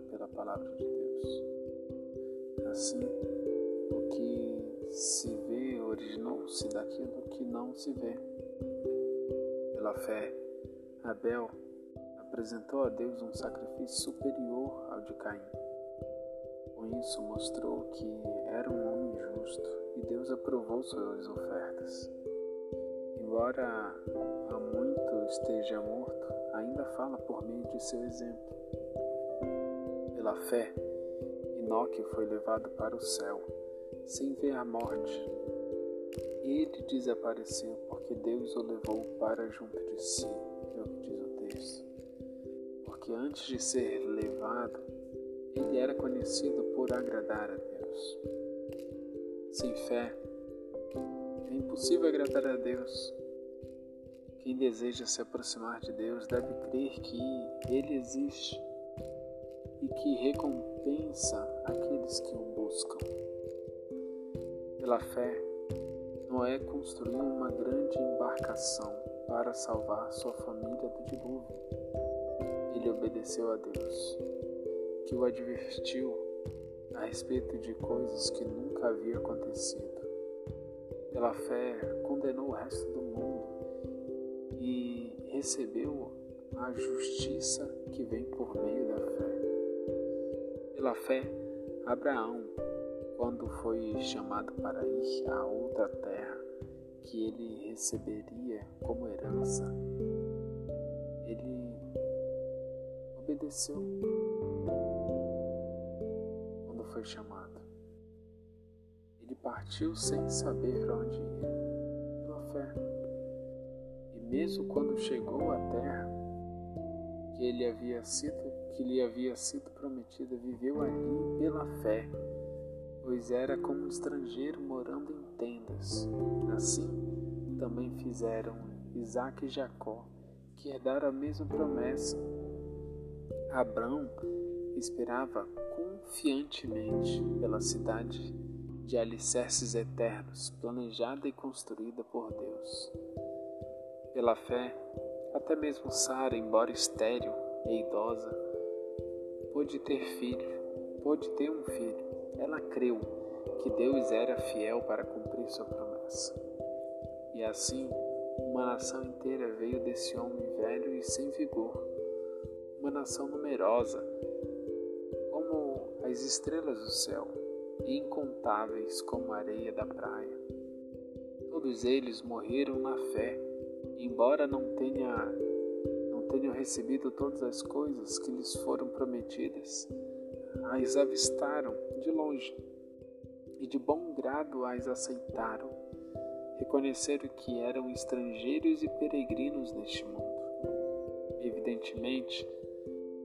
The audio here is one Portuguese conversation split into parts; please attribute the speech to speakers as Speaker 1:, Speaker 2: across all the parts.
Speaker 1: Pela palavra de Deus. Assim, o que se vê originou-se daquilo que não se vê. Pela fé, Abel apresentou a Deus um sacrifício superior ao de Caim. Com isso, mostrou que era um homem justo e Deus aprovou suas ofertas. Embora há muito esteja morto, ainda fala por meio de seu exemplo. Pela fé, Enoque foi levado para o céu, sem ver a morte. Ele desapareceu porque Deus o levou para junto de si, é o que diz o texto. Porque antes de ser levado, ele era conhecido por agradar a Deus. Sem fé, é impossível agradar a Deus. Quem deseja se aproximar de Deus deve crer que Ele existe e que recompensa aqueles que o buscam. Pela fé, Noé construiu uma grande embarcação para salvar sua família do dilúvio. Ele obedeceu a Deus, que o advertiu a respeito de coisas que nunca havia acontecido. Pela fé, condenou o resto do mundo e recebeu a justiça que vem por meio da. Pela fé, Abraão, quando foi chamado para ir a outra terra que ele receberia como herança, ele obedeceu quando foi chamado. Ele partiu sem saber onde ia, pela fé. E mesmo quando chegou à terra que ele havia sido que lhe havia sido prometida, viveu ali pela fé, pois era como um estrangeiro morando em tendas. Assim também fizeram Isaac e Jacó, que herdaram a mesma promessa. Abrão esperava confiantemente pela cidade de alicerces eternos, planejada e construída por Deus. Pela fé, até mesmo Sara, embora estéril e idosa, pôde ter filho, pôde ter um filho. Ela creu que Deus era fiel para cumprir sua promessa. E assim, uma nação inteira veio desse homem velho e sem vigor, uma nação numerosa, como as estrelas do céu, e incontáveis como a areia da praia. Todos eles morreram na fé, embora não tenha tenham recebido todas as coisas que lhes foram prometidas. As avistaram de longe e de bom grado as aceitaram. Reconheceram que eram estrangeiros e peregrinos neste mundo. Evidentemente,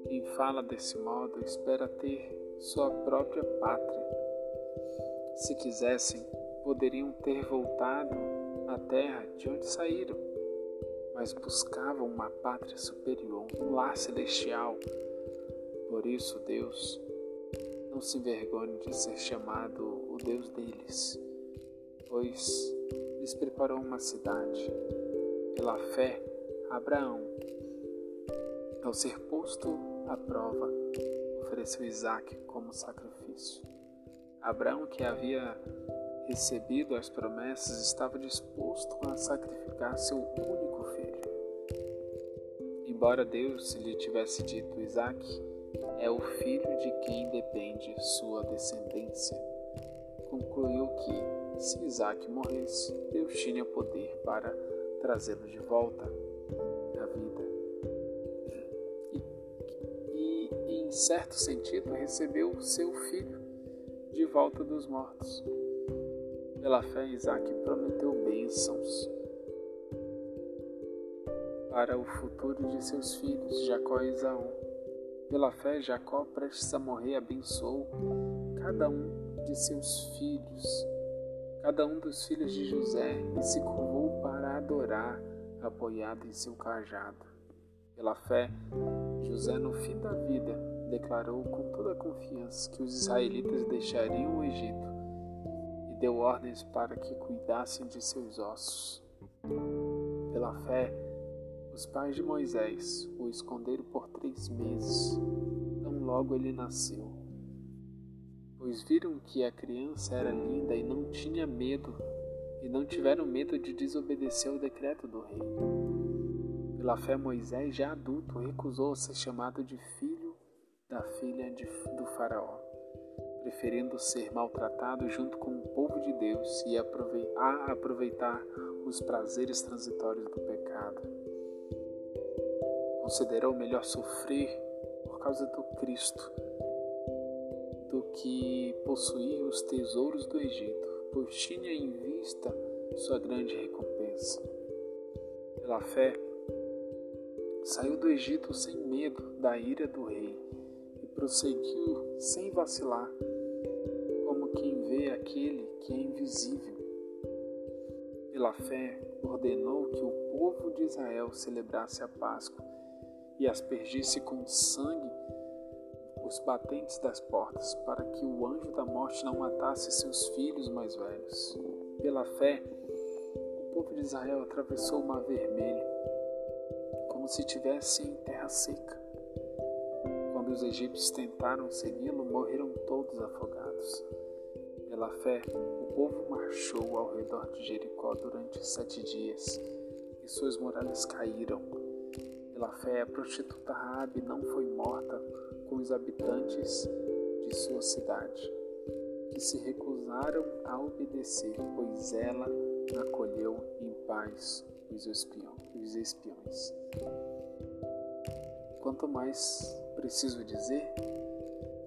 Speaker 1: quem fala desse modo espera ter sua própria pátria. Se quisessem, poderiam ter voltado à terra de onde saíram, mas buscavam uma pátria superior, um lar celestial. Por isso, Deus não se envergonhe de ser chamado o Deus deles, pois lhes preparou uma cidade. Pela fé, Abraão, ao ser posto à prova, ofereceu Isaac como sacrifício. Abraão, que havia recebido as promessas, estava disposto a sacrificar seu único filho. Embora Deus lhe tivesse dito Isaac, é o filho de quem depende sua descendência. Concluiu que, se Isaac morresse, Deus tinha poder para trazê-lo de volta à vida. E, e, em certo sentido, recebeu seu filho de volta dos mortos. Pela fé, Isaac prometeu bênçãos para o futuro de seus filhos, Jacó e Esaú. Pela fé, Jacó, prestes a morrer, abençoou cada um de seus filhos, cada um dos filhos de José, e se curvou para adorar, apoiado em seu cajado. Pela fé, José, no fim da vida, declarou com toda a confiança que os israelitas deixariam o Egito e deu ordens para que cuidassem de seus ossos. Pela fé, os pais de Moisés o esconderam por três meses, tão logo ele nasceu. Pois viram que a criança era linda e não tinha medo, e não tiveram medo de desobedecer o decreto do rei. Pela fé, Moisés, já adulto, recusou ser chamado de filho da filha de, do Faraó, preferindo ser maltratado junto com o povo de Deus e aproveitar os prazeres transitórios do pecado considerou melhor sofrer por causa do Cristo do que possuir os tesouros do Egito, pois tinha em vista sua grande recompensa. Pela fé, saiu do Egito sem medo da ira do rei e prosseguiu sem vacilar, como quem vê aquele que é invisível. Pela fé, ordenou que o povo de Israel celebrasse a Páscoa e aspergisse com sangue os batentes das portas, para que o anjo da morte não matasse seus filhos mais velhos. Pela fé, o povo de Israel atravessou o Mar Vermelho, como se estivesse em terra seca. Quando os egípcios tentaram segui-lo, morreram todos afogados. Pela fé, o povo marchou ao redor de Jericó durante sete dias, e suas muralhas caíram pela fé, a prostituta Rabi não foi morta com os habitantes de sua cidade, que se recusaram a obedecer, pois ela acolheu em paz os espiões. Quanto mais preciso dizer,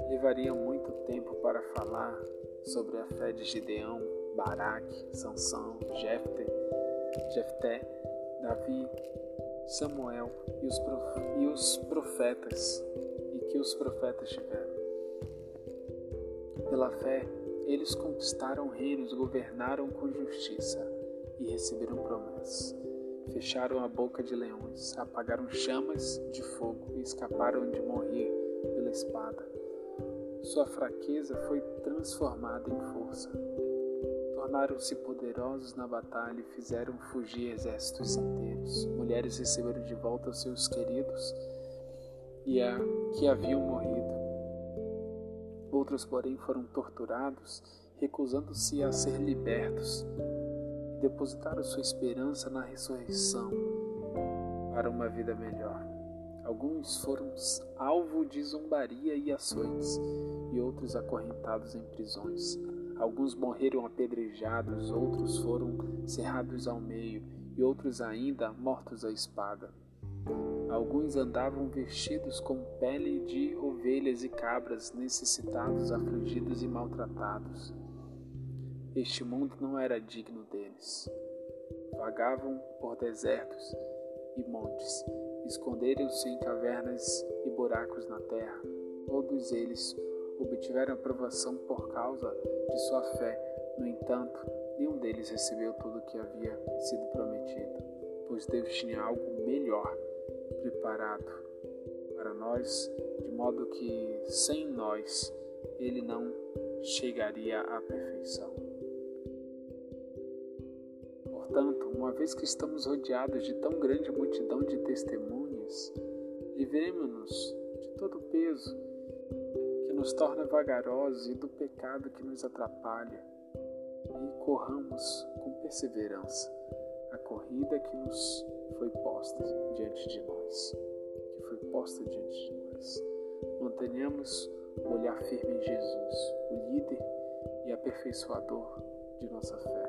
Speaker 1: levaria muito tempo para falar sobre a fé de Gideão, Baraque, Sansão, Jefté, Jefté, Davi, Samuel e os, e os profetas e que os profetas tiveram. Pela fé, eles conquistaram reinos, governaram com justiça e receberam promessas. Fecharam a boca de leões, apagaram chamas de fogo e escaparam de morrer pela espada. Sua fraqueza foi transformada em força tornaram-se poderosos na batalha e fizeram fugir exércitos inteiros. Mulheres receberam de volta os seus queridos e a que haviam morrido. Outros, porém, foram torturados, recusando-se a ser libertos, e depositaram sua esperança na ressurreição para uma vida melhor. Alguns foram alvo de zombaria e ações, e outros acorrentados em prisões. Alguns morreram apedrejados, outros foram cerrados ao meio e outros ainda mortos à espada. Alguns andavam vestidos com pele de ovelhas e cabras, necessitados, afligidos e maltratados. Este mundo não era digno deles. Vagavam por desertos e montes, esconderam-se em cavernas e buracos na terra. Todos eles obtiveram aprovação por causa de sua fé. No entanto, nenhum deles recebeu tudo o que havia sido prometido, pois Deus tinha algo melhor preparado para nós, de modo que sem nós ele não chegaria à perfeição. Portanto, uma vez que estamos rodeados de tão grande multidão de testemunhas, livremos-nos de todo o peso nos torna vagarosos e do pecado que nos atrapalha, e corramos com perseverança a corrida que nos foi posta diante de nós, que foi posta diante de nós. Mantenhamos o olhar firme em Jesus, o líder e aperfeiçoador de nossa fé.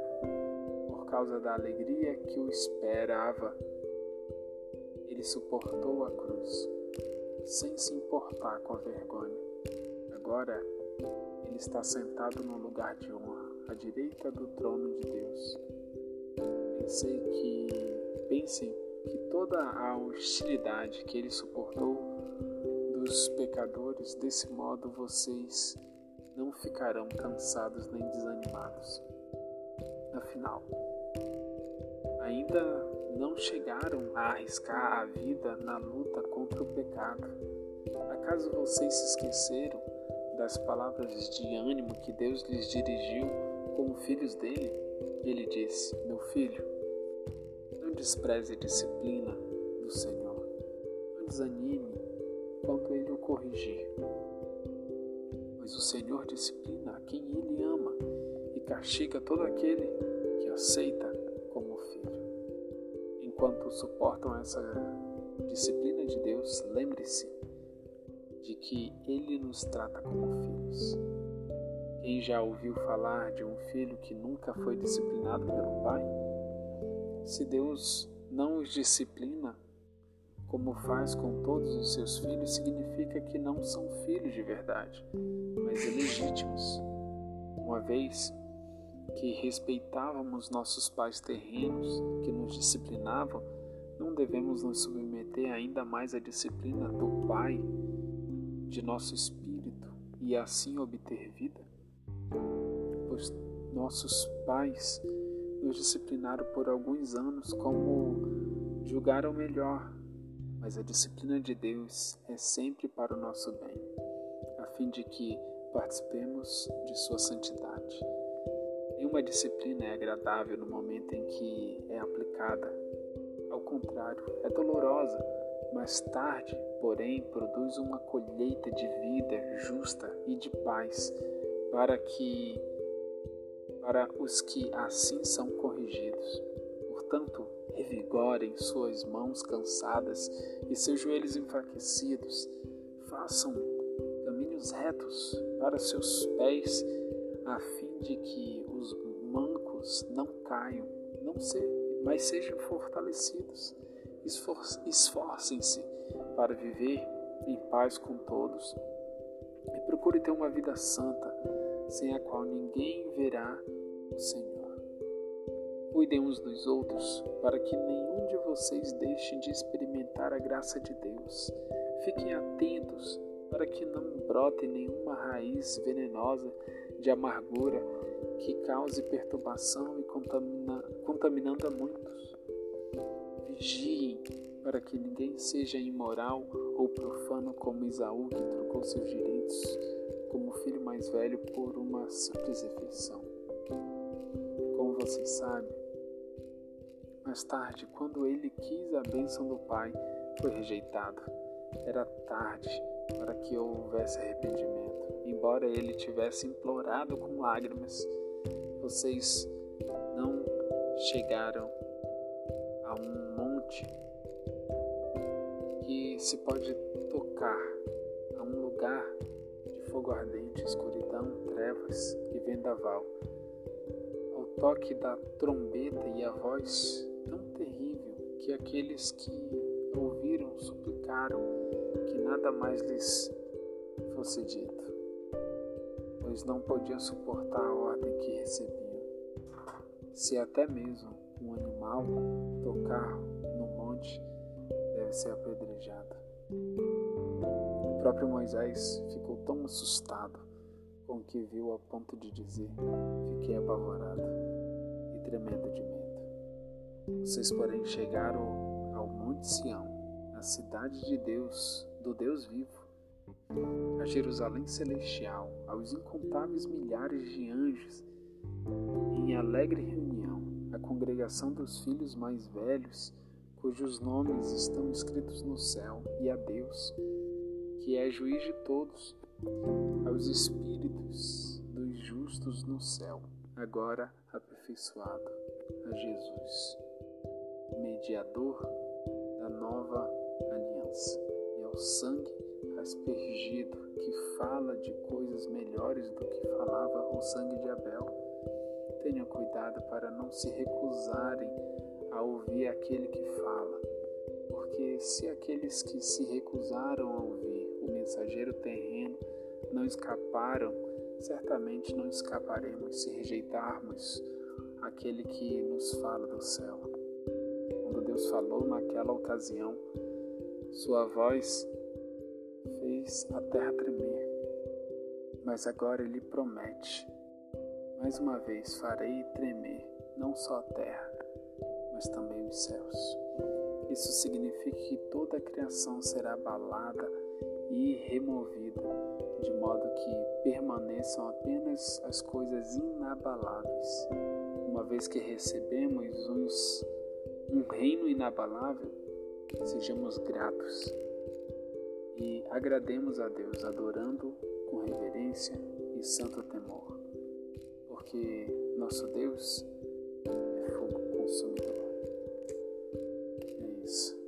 Speaker 1: Por causa da alegria que o esperava, ele suportou a cruz, sem se importar com a vergonha Agora ele está sentado no lugar de honra, à direita do trono de Deus. Pensei que pensem que toda a hostilidade que ele suportou dos pecadores, desse modo vocês não ficarão cansados nem desanimados. Afinal, ainda não chegaram a arriscar a vida na luta contra o pecado. Acaso vocês se esqueceram das palavras de ânimo que Deus lhes dirigiu como filhos dele? Ele disse: Meu filho, não despreze a disciplina do Senhor, não desanime quando ele o corrigir. Pois o Senhor disciplina a quem ele ama e castiga todo aquele que aceita como filho. Enquanto suportam essa disciplina de Deus, lembre-se de que Ele nos trata como filhos. Quem já ouviu falar de um filho que nunca foi disciplinado pelo pai? Se Deus não os disciplina, como faz com todos os seus filhos, significa que não são filhos de verdade, mas ilegítimos. Uma vez que respeitávamos nossos pais terrenos que nos disciplinavam, não devemos nos submeter ainda mais à disciplina do Pai de nosso espírito e assim obter vida? Pois nossos pais nos disciplinaram por alguns anos como julgaram melhor mas a disciplina de Deus é sempre para o nosso bem, a fim de que participemos de sua santidade. Nenhuma disciplina é agradável no momento em que é aplicada. Ao contrário, é dolorosa. Mais tarde, porém, produz uma colheita de vida justa e de paz para que para os que assim são corrigidos. Portanto, revigorem suas mãos cansadas e seus joelhos enfraquecidos. Façam caminhos retos para seus pés, a fim de que os mancos não caiam, não se, mas sejam fortalecidos. Esforcem-se para viver em paz com todos e procure ter uma vida santa, sem a qual ninguém verá o Senhor. Cuidem uns dos outros, para que nenhum de vocês deixe de experimentar a graça de Deus. Fiquem atentos para que não brote nenhuma raiz venenosa de amargura que cause perturbação e contamina, contaminando a muitos. Vigiem para que ninguém seja imoral ou profano como Isaú, que trocou seus direitos como filho mais velho por uma simples refeição. Como vocês sabem, mais tarde, quando ele quis a bênção do Pai, foi rejeitado. Era tarde para que houvesse arrependimento. Embora ele tivesse implorado com lágrimas, vocês não chegaram a um que se pode tocar, a um lugar de fogo ardente, escuridão, trevas e vendaval. Ao toque da trombeta e a voz tão terrível que aqueles que ouviram suplicaram que nada mais lhes fosse dito, pois não podiam suportar a ordem que recebiam. Se até mesmo um animal tocar ser apedrejado. O próprio Moisés ficou tão assustado com o que viu a ponto de dizer: Fiquei apavorado e tremendo de medo. Vocês, porém, chegaram ao Monte Sião, a cidade de Deus, do Deus vivo, a Jerusalém celestial, aos incontáveis milhares de anjos, em alegre reunião, a congregação dos filhos mais velhos, cujos nomes estão escritos no céu, e a Deus, que é juiz de todos, aos espíritos dos justos no céu, agora aperfeiçoado, a Jesus mediador da nova aliança, e ao sangue aspergido que fala de coisas melhores do que falava o sangue de Abel. Tenham cuidado para não se recusarem a ouvir aquele que fala, porque se aqueles que se recusaram a ouvir o mensageiro terreno não escaparam, certamente não escaparemos se rejeitarmos aquele que nos fala do céu. Deus falou naquela ocasião, sua voz fez a terra tremer, mas agora ele promete: mais uma vez farei tremer não só a terra, mas também os céus. Isso significa que toda a criação será abalada e removida, de modo que permaneçam apenas as coisas inabaláveis. Uma vez que recebemos uns, um reino inabalável, sejamos gratos e agrademos a Deus, adorando com reverência e santo temor, porque nosso Deus é fogo consumidor. days.